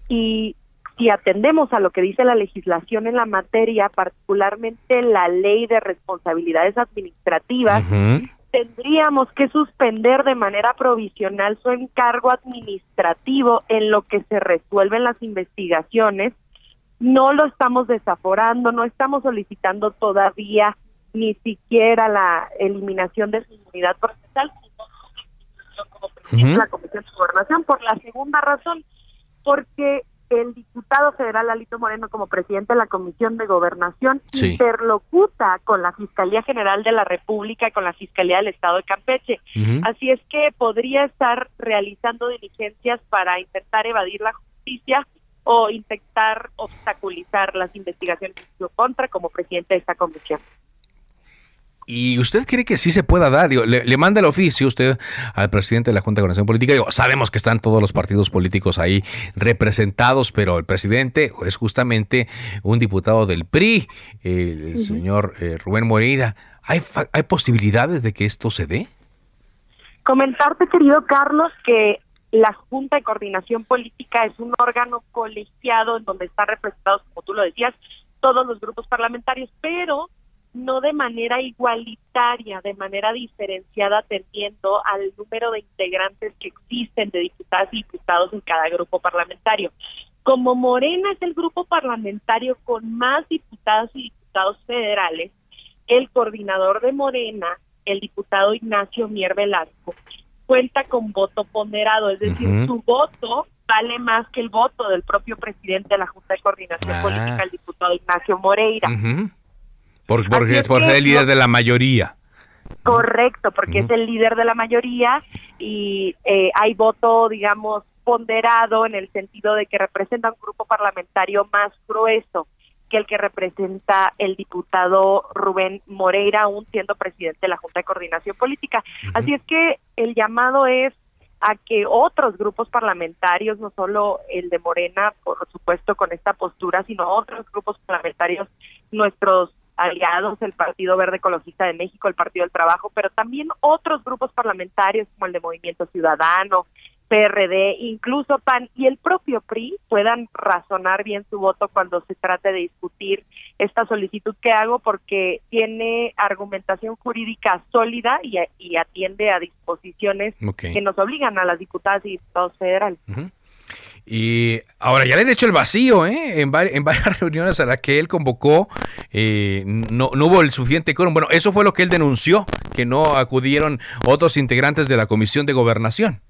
y si atendemos a lo que dice la legislación en la materia, particularmente la ley de responsabilidades administrativas, tendríamos que suspender de manera provisional su encargo administrativo en lo que se resuelven las investigaciones. No lo estamos desaforando, no estamos solicitando todavía ni siquiera la eliminación de su inmunidad procesal, la Comisión de Gobernación por la segunda razón, porque el diputado federal Alito Moreno como presidente de la Comisión de Gobernación interlocuta con la Fiscalía General de la República y con la Fiscalía del Estado de Campeche. Así es que podría estar realizando diligencias para intentar evadir la justicia o intentar obstaculizar las investigaciones en su contra como presidente de esta comisión. ¿Y usted cree que sí se pueda dar? le, manda el oficio usted al presidente de la Junta de Coordinación Política. Digo, sabemos que están todos los partidos políticos ahí representados, pero el presidente es justamente un diputado del PRI, el señor eh, Rubén Moreira. ¿Hay, ¿Hay posibilidades de que esto se dé? Comentarte, querido Carlos, que la Junta de Coordinación Política es un órgano colegiado en donde están representados, como tú lo decías, todos los grupos parlamentarios, pero no de manera igualitaria, de manera diferenciada, atendiendo al número de integrantes que existen de diputadas y diputados en cada grupo parlamentario. Como Morena es el grupo parlamentario con más diputadas y diputados federales, el coordinador de Morena, el diputado Ignacio Mier Velasco, cuenta con voto ponderado, es decir, su voto vale más que el voto del propio presidente de la Junta de Coordinación ah. Política, el diputado Ignacio Moreira. Porque es, porque el líder de la mayoría. Correcto, porque es el líder de la mayoría y eh, hay voto, digamos, ponderado en el sentido de que representa un grupo parlamentario más grueso que el que representa el diputado Rubén Moreira, aún siendo presidente de la Junta de Coordinación Política. Así es que el llamado es a que otros grupos parlamentarios, no solo el de Morena, por supuesto, con esta postura, sino otros grupos parlamentarios, nuestros aliados, el Partido Verde Ecologista de México, el Partido del Trabajo, pero también otros grupos parlamentarios como el de Movimiento Ciudadano, PRD, incluso PAN y el propio PRI puedan razonar bien su voto cuando se trate de discutir esta solicitud que hago porque tiene argumentación jurídica sólida y, atiende a disposiciones que nos obligan a las diputadas y diputados federales. Y ahora ya le han hecho el vacío, ¿eh? En, varias reuniones a las que él convocó, eh, no, no hubo el suficiente quórum. Bueno, eso fue lo que él denunció, que no acudieron otros integrantes de la Comisión de Gobernación.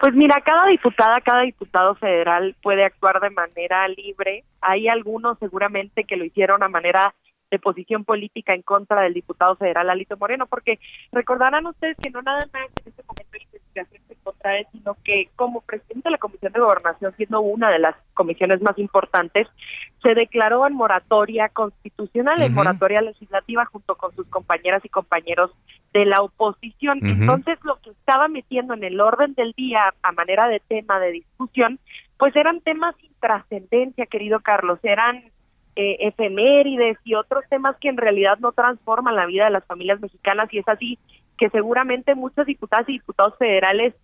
Pues mira, cada diputada, cada diputado federal puede actuar de manera libre. Hay algunos seguramente que lo hicieron a manera de posición política en contra del diputado federal Alito Moreno, porque recordarán ustedes que no nada más en este momento la investigación se contra él, sino que como presidente de la Comisión de Gobernación, siendo una de las comisiones más importantes, se declaró en moratoria constitucional, en moratoria legislativa, junto con sus compañeras y compañeros de la oposición. Entonces, lo que estaba metiendo en el orden del día a manera de tema de discusión, pues eran temas sin trascendencia, querido Carlos, eran eh, efemérides y otros temas que en realidad no transforman la vida de las familias mexicanas y es así que seguramente muchos diputadas y diputados federales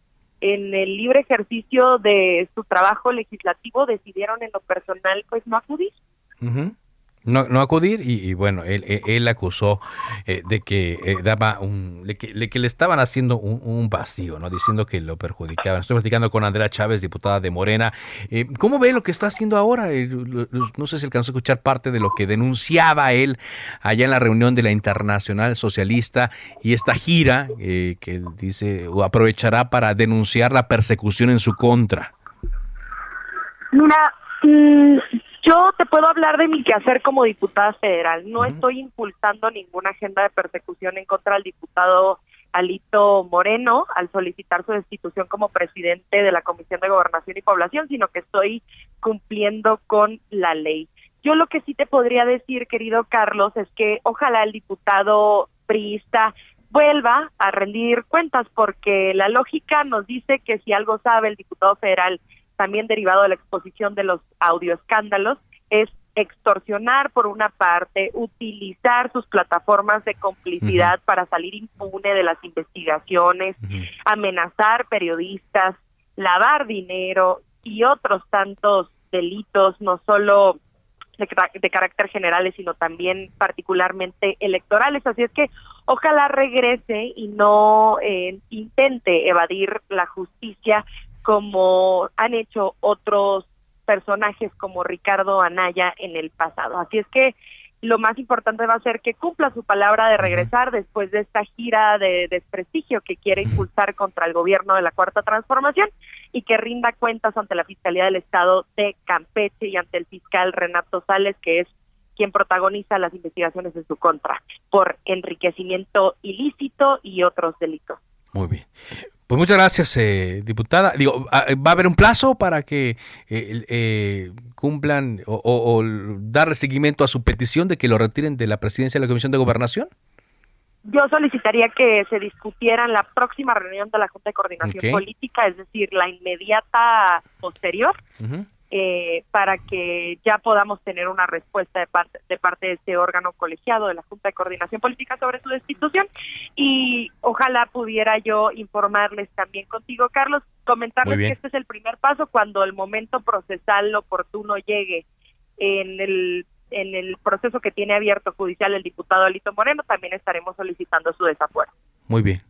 en el libre ejercicio de su trabajo legislativo decidieron en lo personal pues no acudir no, no acudir y, bueno, él, él, acusó eh, de que eh, daba un, de que, le estaban haciendo un, vacío, ¿no? Diciendo que lo perjudicaban. Estoy platicando con Andrea Chávez, diputada de Morena. Eh, ¿Cómo ve lo que está haciendo ahora? no sé si alcanzó a escuchar parte de lo que denunciaba él allá en la reunión de la Internacional Socialista y esta gira que dice o aprovechará para denunciar la persecución en su contra. Mira, mm, yo te puedo hablar de mi quehacer como diputada federal. No estoy impulsando ninguna agenda de persecución en contra del diputado Alito Moreno al solicitar su destitución como presidente de la Comisión de Gobernación y Población, sino que estoy cumpliendo con la ley. Yo lo que sí te podría decir, querido Carlos, es que ojalá el diputado priista vuelva a rendir cuentas, porque la lógica nos dice que si algo sabe el diputado federal también derivado de la exposición de los audioescándalos, es extorsionar por una parte, utilizar sus plataformas de complicidad para salir impune de las investigaciones, amenazar periodistas, lavar dinero y otros tantos delitos, no solo de, carácter generales, sino también particularmente electorales. Así es que ojalá regrese y no eh, intente evadir la justicia como han hecho otros personajes como Ricardo Anaya en el pasado. Así es que lo más importante va a ser que cumpla su palabra de regresar después de esta gira de desprestigio que quiere impulsar contra el gobierno de la Cuarta Transformación y que rinda cuentas ante la Fiscalía del Estado de Campeche y ante el fiscal Renato Sales, que es quien protagoniza las investigaciones en su contra por enriquecimiento ilícito y otros delitos. Muy bien. Pues muchas gracias, eh, diputada. Digo, ah, ¿va a haber un plazo para que eh, eh, cumplan o, o, darle seguimiento a su petición de que lo retiren de la presidencia de la Comisión de Gobernación? Yo solicitaría que se discutiera en la próxima reunión de la Junta de Coordinación Política, es decir, la inmediata posterior, eh, para que ya podamos tener una respuesta de parte, de parte de este órgano colegiado de la Junta de Coordinación Política sobre su destitución y ojalá pudiera yo informarles también contigo, Carlos, comentarles que este es el primer paso cuando el momento procesal oportuno llegue en el en el proceso que tiene abierto judicial el diputado Alito Moreno, también estaremos solicitando su desafuero. Muy bien.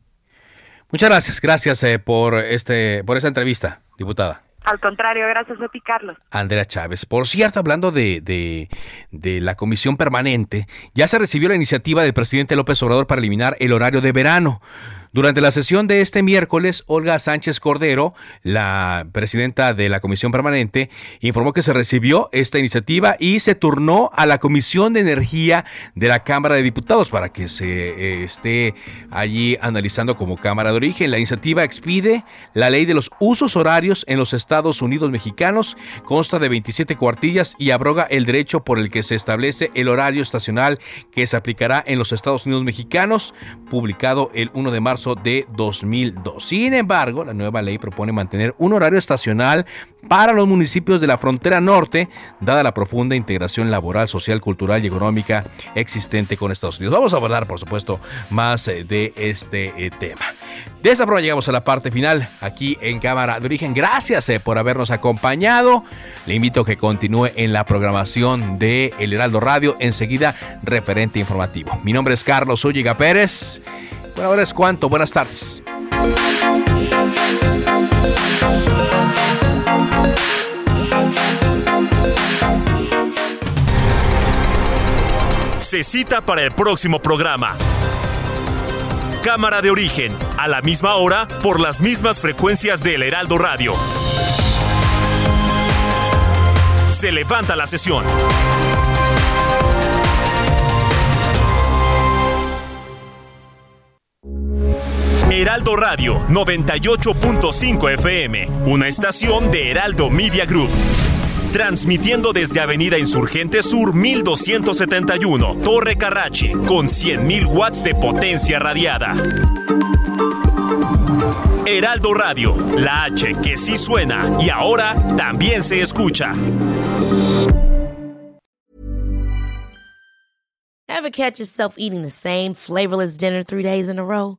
Muchas gracias, gracias eh, por este por esa entrevista, diputada. Al contrario, gracias a ti, Carlos. Andrea Chávez. Por cierto, hablando de, de, la comisión permanente, ya se recibió la iniciativa del presidente López Obrador para eliminar el horario de verano. Durante la sesión de este miércoles, Olga Sánchez Cordero, la presidenta de la Comisión Permanente, informó que se recibió esta iniciativa y se turnó a la Comisión de Energía de la Cámara de Diputados para que se eh, esté allí analizando como Cámara de Origen. La iniciativa expide la ley de los usos horarios en los Estados Unidos mexicanos, consta de 27 cuartillas y abroga el derecho por el que se establece el horario estacional que se aplicará en los Estados Unidos mexicanos, publicado el 1 de marzo de 2002. Sin embargo, la nueva ley propone mantener un horario estacional para los municipios de la frontera norte, dada la profunda integración laboral, social, cultural y económica existente con Estados Unidos. Vamos a hablar, por supuesto, más eh, de este eh, tema. De esta forma llegamos a la parte final aquí en Cámara de Origen. Gracias eh, por habernos acompañado. Le invito a que continúe en la programación de El Heraldo Radio. Enseguida, referente informativo. Mi nombre es Carlos Ulliga Pérez. Bueno, ahora es cuanto. Buenas tardes. Se cita para el próximo programa. Cámara de origen, a la misma hora, por las mismas frecuencias del Heraldo Radio. Se levanta la sesión. Heraldo Radio 98.5 FM, una estación de Heraldo Media Group. Transmitiendo desde Avenida Insurgente Sur 1271, Torre Carrachi, con 100.000 watts de potencia radiada. Heraldo Radio, la H que sí suena y ahora también se escucha. Ever catch yourself eating the same flavorless dinner three days in a row?